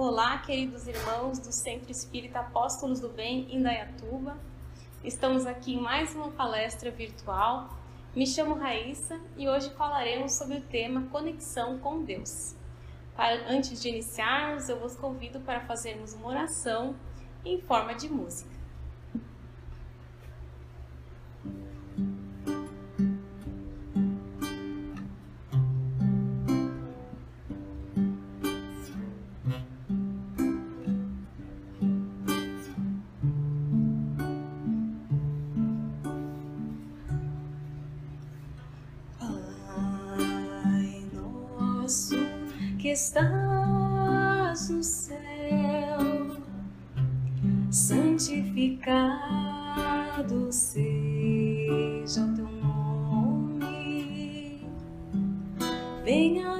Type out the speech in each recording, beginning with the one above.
Olá, queridos irmãos do Centro Espírita Apóstolos do Bem, Indaiatuba. Estamos aqui em mais uma palestra virtual. Me chamo Raíssa e hoje falaremos sobre o tema Conexão com Deus. Para, antes de iniciarmos, eu vos convido para fazermos uma oração em forma de música. Santificado seja o teu nome, venha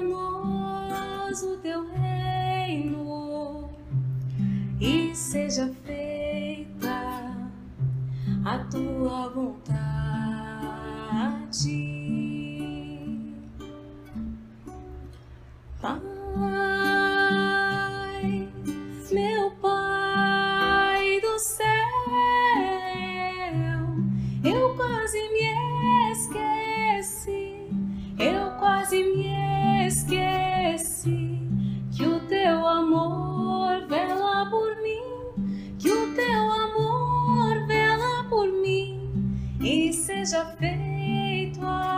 e seja feito a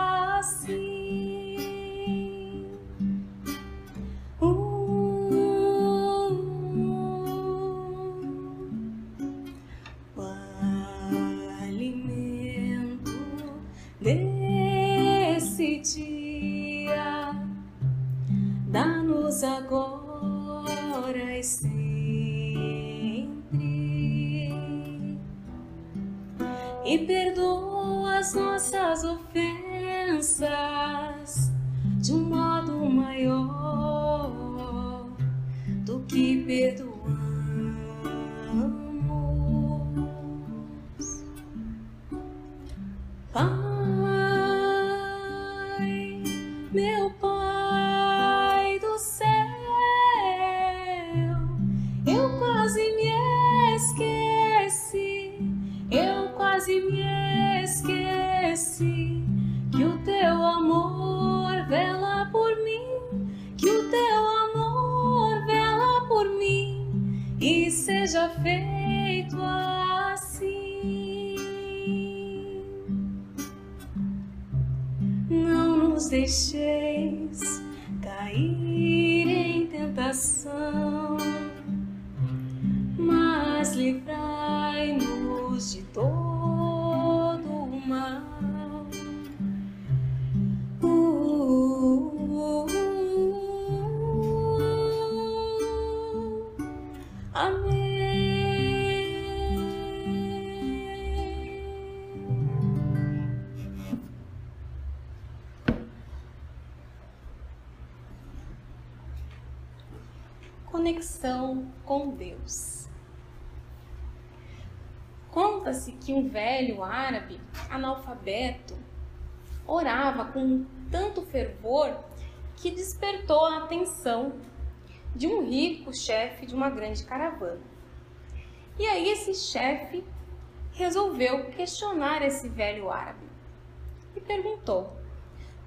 conexão com Deus. Conta-se que um velho árabe analfabeto orava com tanto fervor que despertou a atenção de um rico chefe de uma grande caravana. E aí esse chefe resolveu questionar esse velho árabe e perguntou: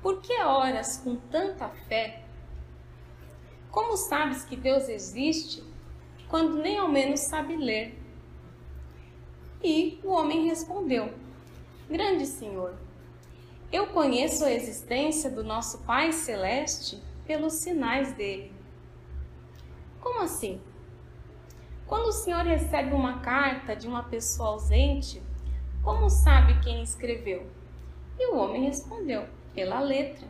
Por que oras com tanta fé como sabes que Deus existe quando nem ao menos sabe ler? E o homem respondeu: Grande Senhor, eu conheço a existência do nosso Pai Celeste pelos sinais dele. Como assim? Quando o Senhor recebe uma carta de uma pessoa ausente, como sabe quem escreveu? E o homem respondeu: pela letra.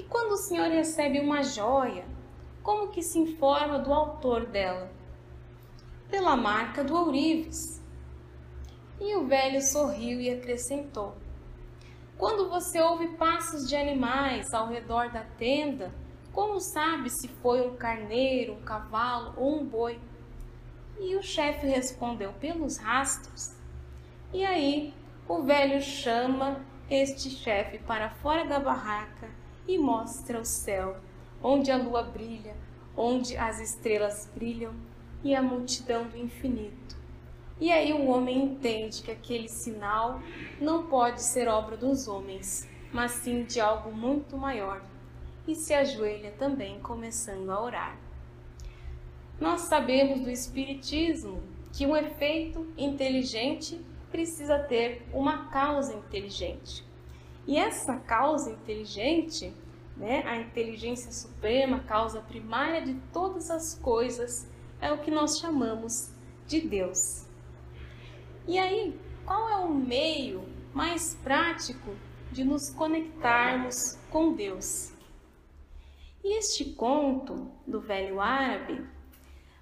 E quando o Senhor recebe uma joia, como que se informa do autor dela? Pela marca do ourives. E o velho sorriu e acrescentou: Quando você ouve passos de animais ao redor da tenda, como sabe se foi um carneiro, um cavalo ou um boi? E o chefe respondeu: Pelos rastros. E aí o velho chama este chefe para fora da barraca e mostra o céu, onde a lua brilha, onde as estrelas brilham e a multidão do infinito. E aí o homem entende que aquele sinal não pode ser obra dos homens, mas sim de algo muito maior, e se ajoelha também começando a orar. Nós sabemos do Espiritismo que um efeito inteligente precisa ter uma causa inteligente. E essa causa inteligente, né, a inteligência suprema, causa primária de todas as coisas, é o que nós chamamos de Deus. E aí, qual é o meio mais prático de nos conectarmos com Deus? E este conto do velho árabe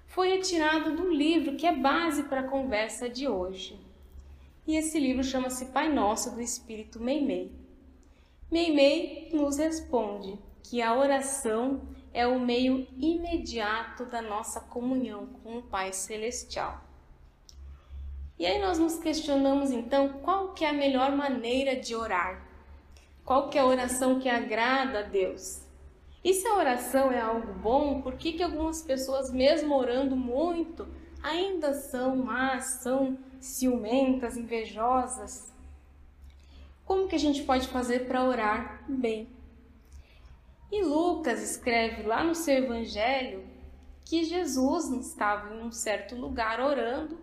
foi retirado do livro que é base para a conversa de hoje. E esse livro chama-se Pai Nosso do Espírito Meimei. Meimei nos responde que a oração é o meio imediato da nossa comunhão com o Pai Celestial. E aí nós nos questionamos então qual que é a melhor maneira de orar? Qual que é a oração que agrada a Deus? E se a oração é algo bom, por que, que algumas pessoas, mesmo orando muito, ainda são más, são ciumentas, invejosas? Como que a gente pode fazer para orar bem? E Lucas escreve lá no seu evangelho que Jesus estava em um certo lugar orando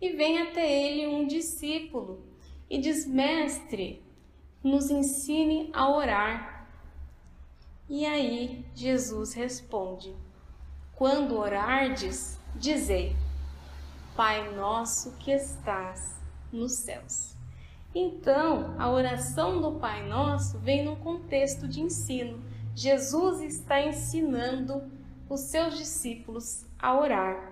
e vem até ele um discípulo e diz: Mestre, nos ensine a orar. E aí Jesus responde: Quando orardes, dizei: Pai nosso que estás nos céus. Então, a oração do Pai Nosso vem num contexto de ensino. Jesus está ensinando os seus discípulos a orar.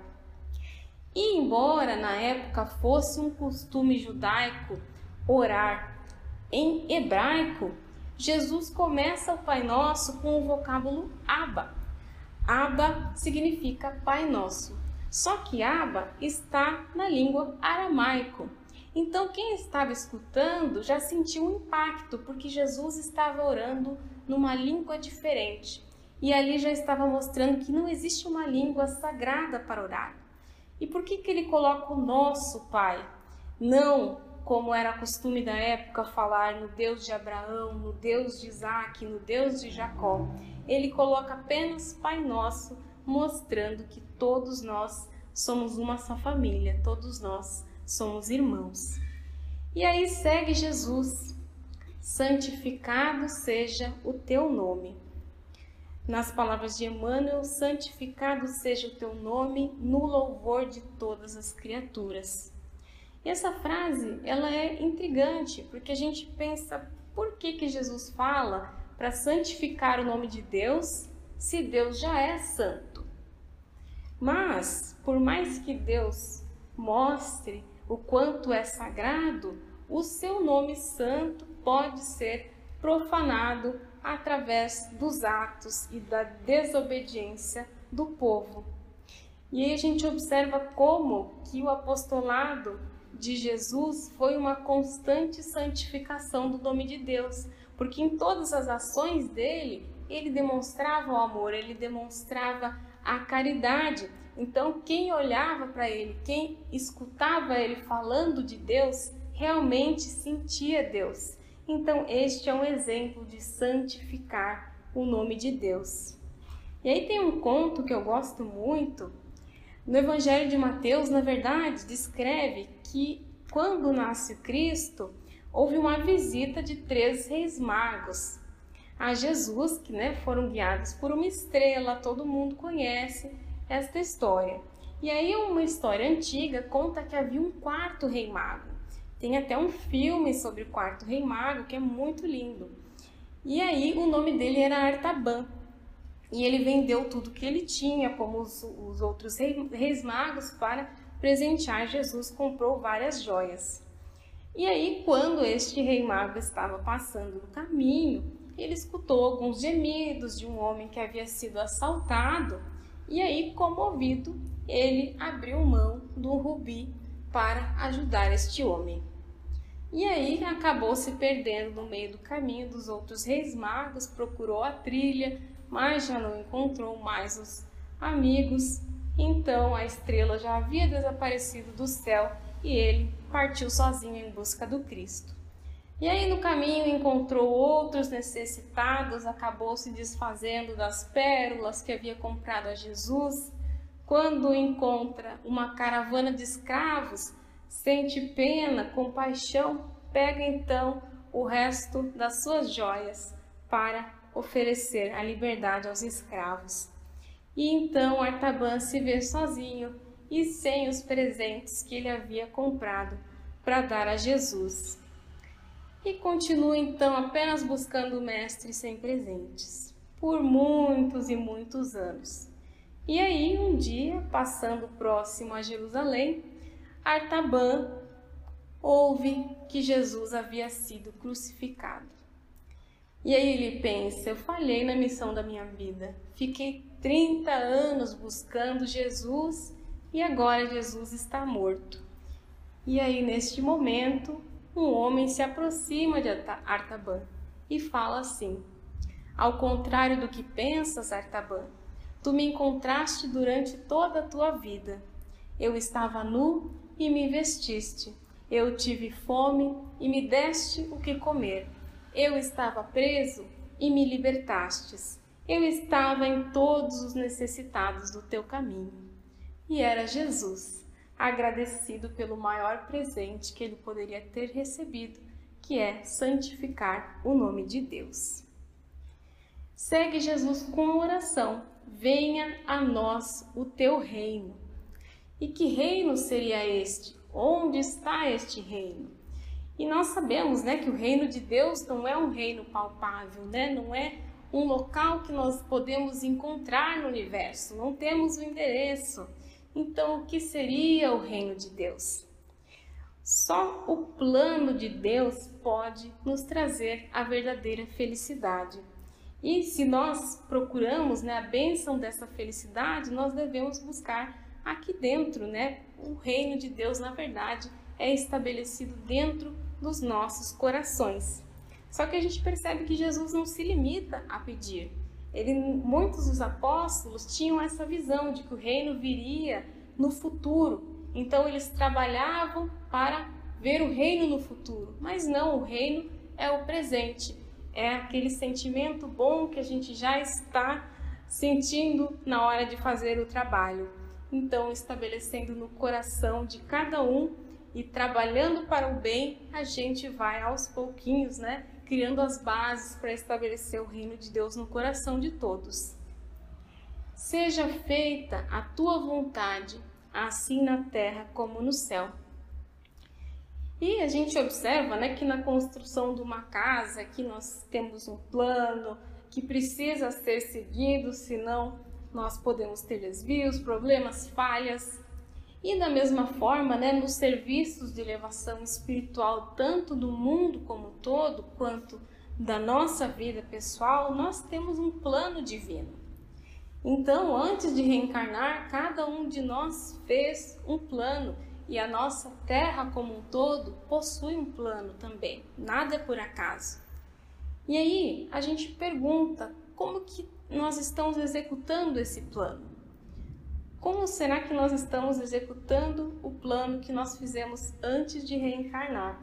E embora na época fosse um costume judaico orar em hebraico, Jesus começa o Pai Nosso com o vocábulo Abba. Abba significa Pai Nosso. Só que Abba está na língua aramaico. Então, quem estava escutando já sentiu um impacto, porque Jesus estava orando numa língua diferente. E ali já estava mostrando que não existe uma língua sagrada para orar. E por que, que ele coloca o nosso Pai? Não como era costume da época falar no Deus de Abraão, no Deus de Isaac, no Deus de Jacó. Ele coloca apenas Pai Nosso, mostrando que todos nós somos uma só família, todos nós somos irmãos. E aí segue Jesus: santificado seja o teu nome. Nas palavras de Emmanuel, santificado seja o teu nome no louvor de todas as criaturas. E essa frase, ela é intrigante, porque a gente pensa, por que que Jesus fala para santificar o nome de Deus, se Deus já é santo? Mas, por mais que Deus mostre o quanto é sagrado, o seu nome santo pode ser profanado através dos atos e da desobediência do povo. E aí a gente observa como que o apostolado de Jesus foi uma constante santificação do nome de Deus, porque em todas as ações dele, ele demonstrava o amor, ele demonstrava a caridade. Então, quem olhava para ele, quem escutava ele falando de Deus, realmente sentia Deus. Então, este é um exemplo de santificar o nome de Deus. E aí tem um conto que eu gosto muito, no Evangelho de Mateus, na verdade, descreve que quando nasce Cristo, houve uma visita de três reis magos a Jesus, que né, foram guiados por uma estrela, todo mundo conhece esta história. E aí uma história antiga conta que havia um quarto rei mago. Tem até um filme sobre o quarto rei mago que é muito lindo. E aí o nome dele era Artaban e ele vendeu tudo que ele tinha, como os, os outros reis magos, para presentear Jesus, comprou várias joias. E aí, quando este rei mago estava passando no caminho, ele escutou alguns gemidos de um homem que havia sido assaltado, e aí, comovido, ele abriu mão do rubi para ajudar este homem. E aí acabou se perdendo no meio do caminho dos outros reis magos, procurou a trilha, mas já não encontrou mais os, amigos. Então a estrela já havia desaparecido do céu e ele partiu sozinho em busca do Cristo. E aí no caminho encontrou outros necessitados, acabou se desfazendo das pérolas que havia comprado a Jesus. Quando encontra uma caravana de escravos, sente pena, compaixão, pega então o resto das suas joias para oferecer a liberdade aos escravos. E então Artaban se vê sozinho e sem os presentes que ele havia comprado para dar a Jesus e continua então apenas buscando o Mestre sem presentes, por muitos e muitos anos. E aí, um dia, passando próximo a Jerusalém, Artaban ouve que Jesus havia sido crucificado. E aí ele pensa: eu falhei na missão da minha vida. Fiquei 30 anos buscando Jesus e agora Jesus está morto. E aí, neste momento, um homem se aproxima de Artaban e fala assim: Ao contrário do que pensas, Artaban, tu me encontraste durante toda a tua vida. Eu estava nu e me vestiste. Eu tive fome e me deste o que comer. Eu estava preso e me libertastes. Eu estava em todos os necessitados do teu caminho. E era Jesus agradecido pelo maior presente que ele poderia ter recebido, que é santificar o nome de Deus. Segue Jesus com oração: Venha a nós o teu reino. E que reino seria este? Onde está este reino? E nós sabemos, né, que o reino de Deus não é um reino palpável, né? Não é um local que nós podemos encontrar no universo. Não temos o endereço. Então, o que seria o reino de Deus? Só o plano de Deus pode nos trazer a verdadeira felicidade. E se nós procuramos né, a bênção dessa felicidade, nós devemos buscar aqui dentro, né? O reino de Deus, na verdade, é estabelecido dentro dos nossos corações. Só que a gente percebe que Jesus não se limita a pedir. Ele, muitos dos apóstolos tinham essa visão de que o reino viria no futuro. Então eles trabalhavam para ver o reino no futuro, mas não, o reino é o presente. É aquele sentimento bom que a gente já está sentindo na hora de fazer o trabalho. Então, estabelecendo no coração de cada um e trabalhando para o bem, a gente vai aos pouquinhos, né, criando as bases para estabelecer o reino de Deus no coração de todos. Seja feita a tua vontade, assim na terra como no céu. E a gente observa né, que na construção de uma casa que nós temos um plano que precisa ser seguido, senão nós podemos ter desvios, problemas, falhas. E da mesma forma, né, nos serviços de elevação espiritual, tanto do mundo como todo, quanto da nossa vida pessoal, nós temos um plano divino. Então, antes de reencarnar, cada um de nós fez um plano e a nossa Terra como um todo possui um plano também. Nada é por acaso. E aí, a gente pergunta como que nós estamos executando esse plano? Como será que nós estamos executando o plano que nós fizemos antes de reencarnar?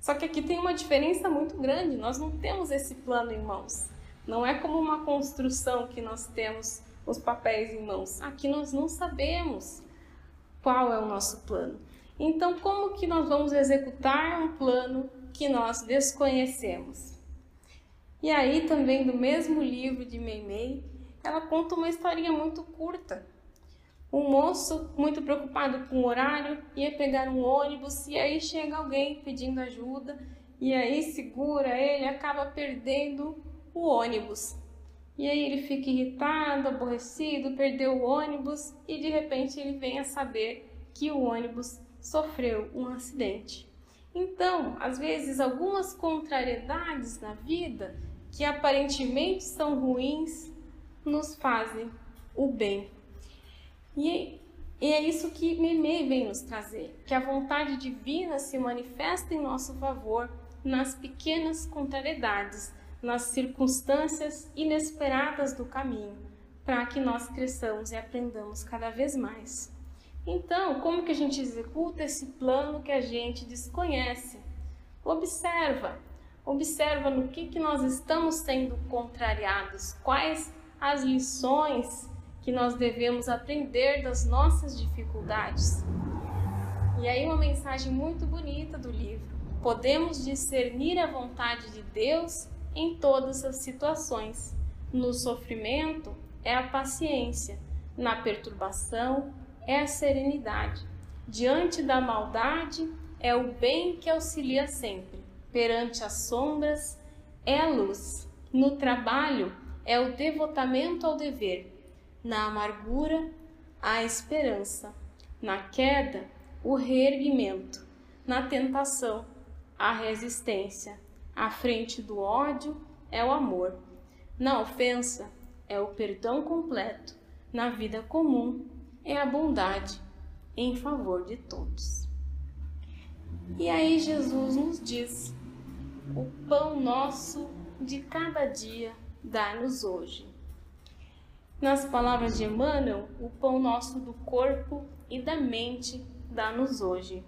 Só que aqui tem uma diferença muito grande, nós não temos esse plano em mãos. Não é como uma construção que nós temos os papéis em mãos. Aqui nós não sabemos qual é o nosso plano. Então, como que nós vamos executar um plano que nós desconhecemos? E aí, também do mesmo livro de Meimei, ela conta uma historinha muito curta um moço, muito preocupado com o horário, ia pegar um ônibus e aí chega alguém pedindo ajuda e aí segura ele, acaba perdendo o ônibus. E aí ele fica irritado, aborrecido, perdeu o ônibus e de repente ele vem a saber que o ônibus sofreu um acidente. Então, às vezes, algumas contrariedades na vida que aparentemente são ruins nos fazem o bem. E, e é isso que Meme vem nos trazer, que a vontade divina se manifesta em nosso favor nas pequenas contrariedades, nas circunstâncias inesperadas do caminho, para que nós cresçamos e aprendamos cada vez mais. Então, como que a gente executa esse plano que a gente desconhece? Observa, observa no que, que nós estamos sendo contrariados, quais as lições que nós devemos aprender das nossas dificuldades. E aí uma mensagem muito bonita do livro. Podemos discernir a vontade de Deus em todas as situações. No sofrimento é a paciência, na perturbação é a serenidade. Diante da maldade é o bem que auxilia sempre. Perante as sombras é a luz. No trabalho é o devotamento ao dever. Na amargura, a esperança. Na queda, o reerguimento. Na tentação, a resistência. À frente do ódio é o amor. Na ofensa, é o perdão completo. Na vida comum, é a bondade em favor de todos. E aí Jesus nos diz: o pão nosso de cada dia dá-nos hoje. Nas palavras de Emmanuel, o pão nosso do corpo e da mente dá-nos hoje.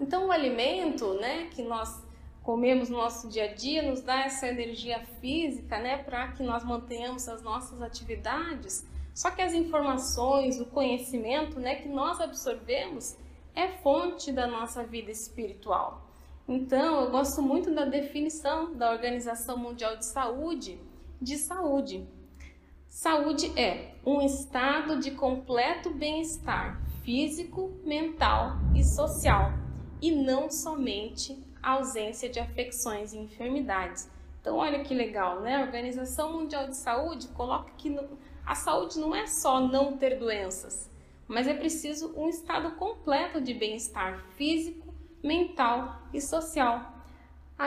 Então, o alimento né, que nós comemos no nosso dia a dia nos dá essa energia física né, para que nós mantenhamos as nossas atividades só que as informações, o conhecimento né, que nós absorvemos é fonte da nossa vida espiritual. Então, eu gosto muito da definição da Organização Mundial de Saúde de saúde. Saúde é um estado de completo bem-estar físico, mental e social, e não somente a ausência de afecções e enfermidades. Então, olha que legal, né? A Organização Mundial de Saúde coloca que a saúde não é só não ter doenças, mas é preciso um estado completo de bem-estar físico, mental e social.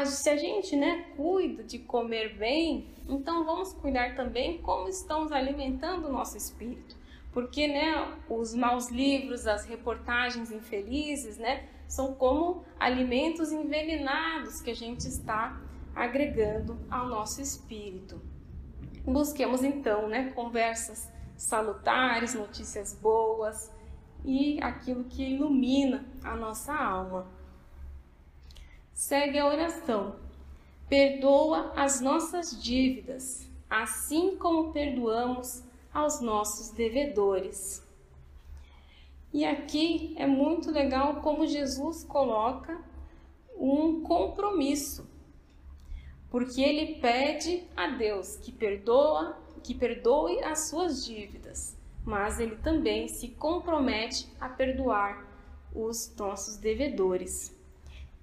Se a gente né, cuida de comer bem, então vamos cuidar também como estamos alimentando o nosso espírito. Porque né, os maus livros, as reportagens infelizes, né, são como alimentos envenenados que a gente está agregando ao nosso espírito. Busquemos então, né, conversas salutares, notícias boas e aquilo que ilumina a nossa alma. Segue a oração. Perdoa as nossas dívidas, assim como perdoamos aos nossos devedores. E aqui é muito legal como Jesus coloca um compromisso porque ele pede a Deus que perdoa, que perdoe as suas dívidas, mas ele também se compromete a perdoar os nossos devedores.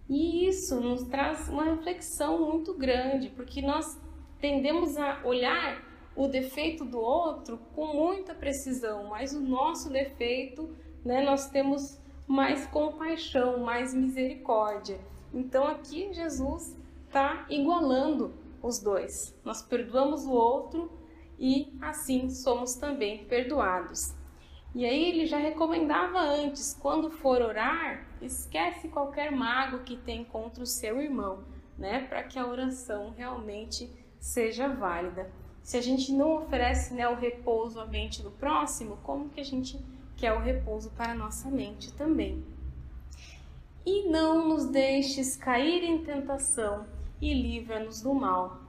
E isso nos traz uma reflexão muito grande, porque nós tendemos a olhar o defeito do outro com muita precisão, mas o nosso defeito, né, nós temos mais compaixão, mais misericórdia. Então aqui Jesus está igualando os dois. Nós perdoamos o outro e assim somos também perdoados. E aí ele já recomendava antes, quando for orar, esquece qualquer mago que tem contra o seu irmão, né, para que a oração realmente seja válida. Se a gente não oferece né, o repouso à mente do próximo, como que a gente quer o repouso para a nossa mente também? E não nos deixes cair em tentação, e livra-nos do mal.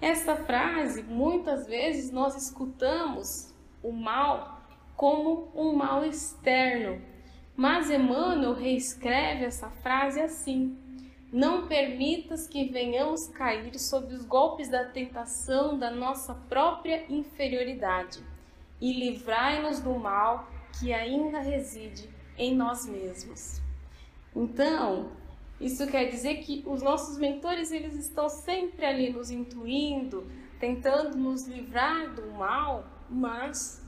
Essa frase, muitas vezes nós escutamos o mal como um mal externo, mas Emmanuel reescreve essa frase assim: Não permitas que venhamos cair sob os golpes da tentação da nossa própria inferioridade, e livrai-nos do mal que ainda reside em nós mesmos. Então, isso quer dizer que os nossos mentores eles estão sempre ali nos intuindo, tentando nos livrar do mal, mas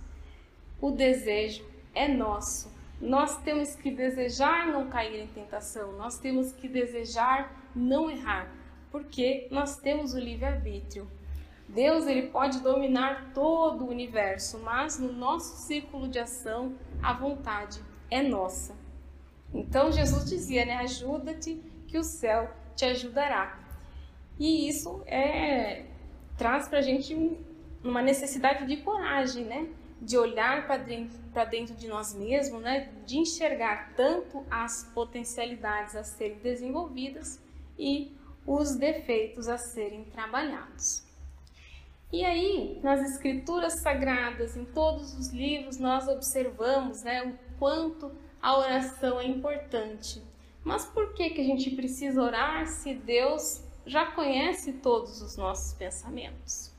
o desejo é nosso. Nós temos que desejar não cair em tentação, nós temos que desejar não errar, porque nós temos o livre-arbítrio. Deus ele pode dominar todo o universo, mas no nosso círculo de ação a vontade é nossa. Então Jesus dizia, né? Ajuda-te que o céu te ajudará. E isso é traz para a gente uma necessidade de coragem, né? De olhar para dentro, de nós mesmos, né? De enxergar tanto as potencialidades a serem desenvolvidas e os defeitos a serem trabalhados. E aí, nas escrituras sagradas, em todos os livros, nós observamos né, o quanto a oração é importante. Mas por que, que a gente precisa orar se Deus já conhece todos os nossos pensamentos?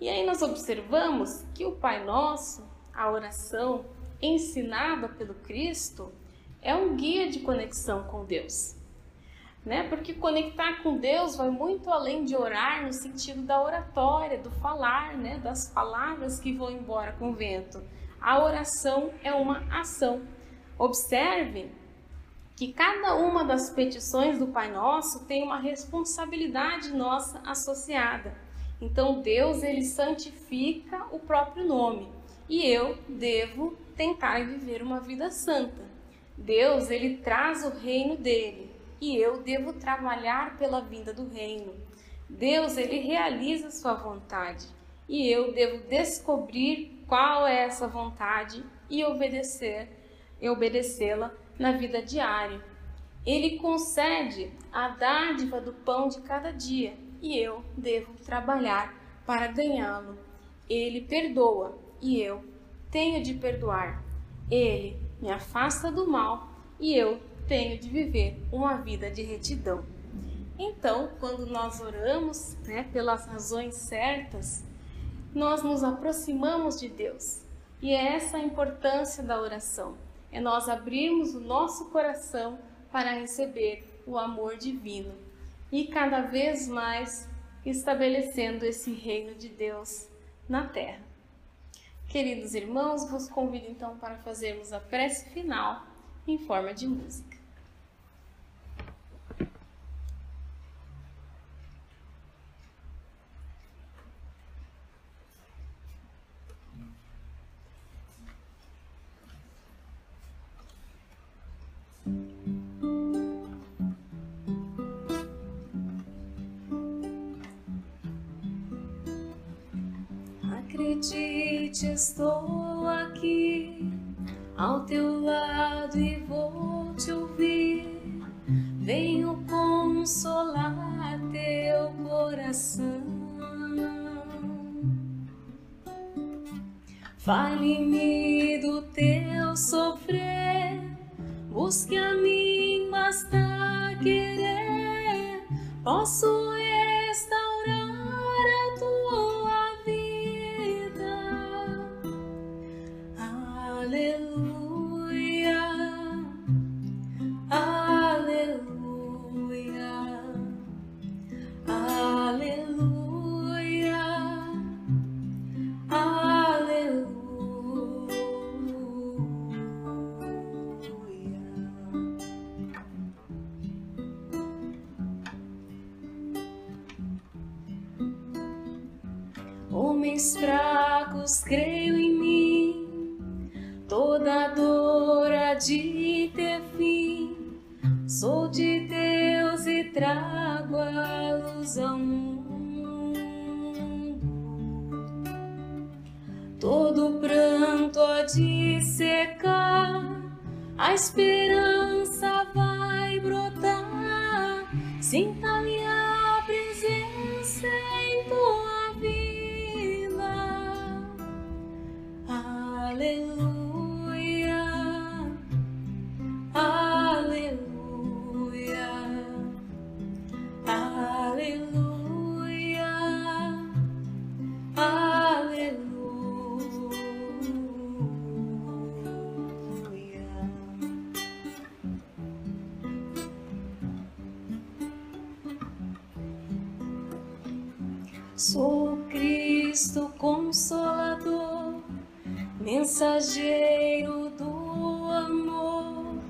E aí nós observamos que o Pai Nosso, a oração ensinada pelo Cristo, é um guia de conexão com Deus né? Porque conectar com Deus vai muito além de orar no sentido da oratória, do falar, né? Das palavras que vão embora com o vento. A oração é uma ação. Observe que cada uma das petições do Pai Nosso tem uma responsabilidade nossa associada. Então Deus ele santifica o próprio nome e eu devo tentar viver uma vida santa. Deus ele traz o reino dele e eu devo trabalhar pela vinda do reino. Deus, ele realiza sua vontade e eu devo descobrir qual é essa vontade e obedecer e obedecê-la na vida diária. Ele concede a dádiva do pão de cada dia e eu devo trabalhar para ganhá-lo. Ele perdoa e eu tenho de perdoar. Ele me afasta do mal e eu tenho de viver uma vida de retidão. Então, quando nós oramos, né, pelas razões certas, nós nos aproximamos de Deus. E é essa a importância da oração. É nós abrirmos o nosso coração para receber o amor divino e cada vez mais estabelecendo esse reino de Deus na terra. Queridos irmãos, vos convido então para fazermos a prece final em forma de música. Acredite, estou aqui ao teu lado e vou te ouvir. Venho consolar teu coração. Fale-me do teu sofrer, busque a mim, basta querer. Posso Homens fracos, creio em mim, toda dor há de ter fim. Sou de Deus e trago a luz ao mundo. Todo pranto há de secar, a esperança mensageiro do amor,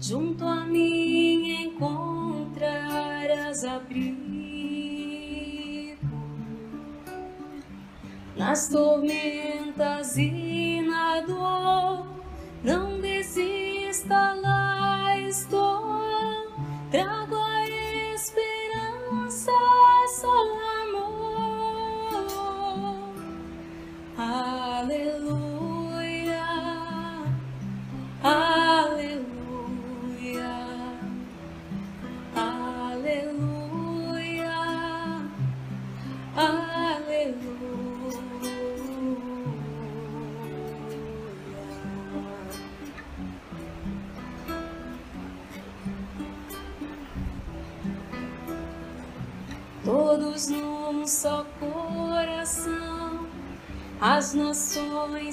junto a mim encontrarás abrigo. Nas tormentas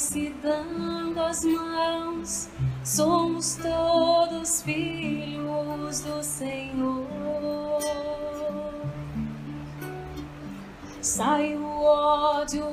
se dando as mãos, somos todos filhos do Senhor. Sai o ódio,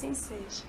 assim seja.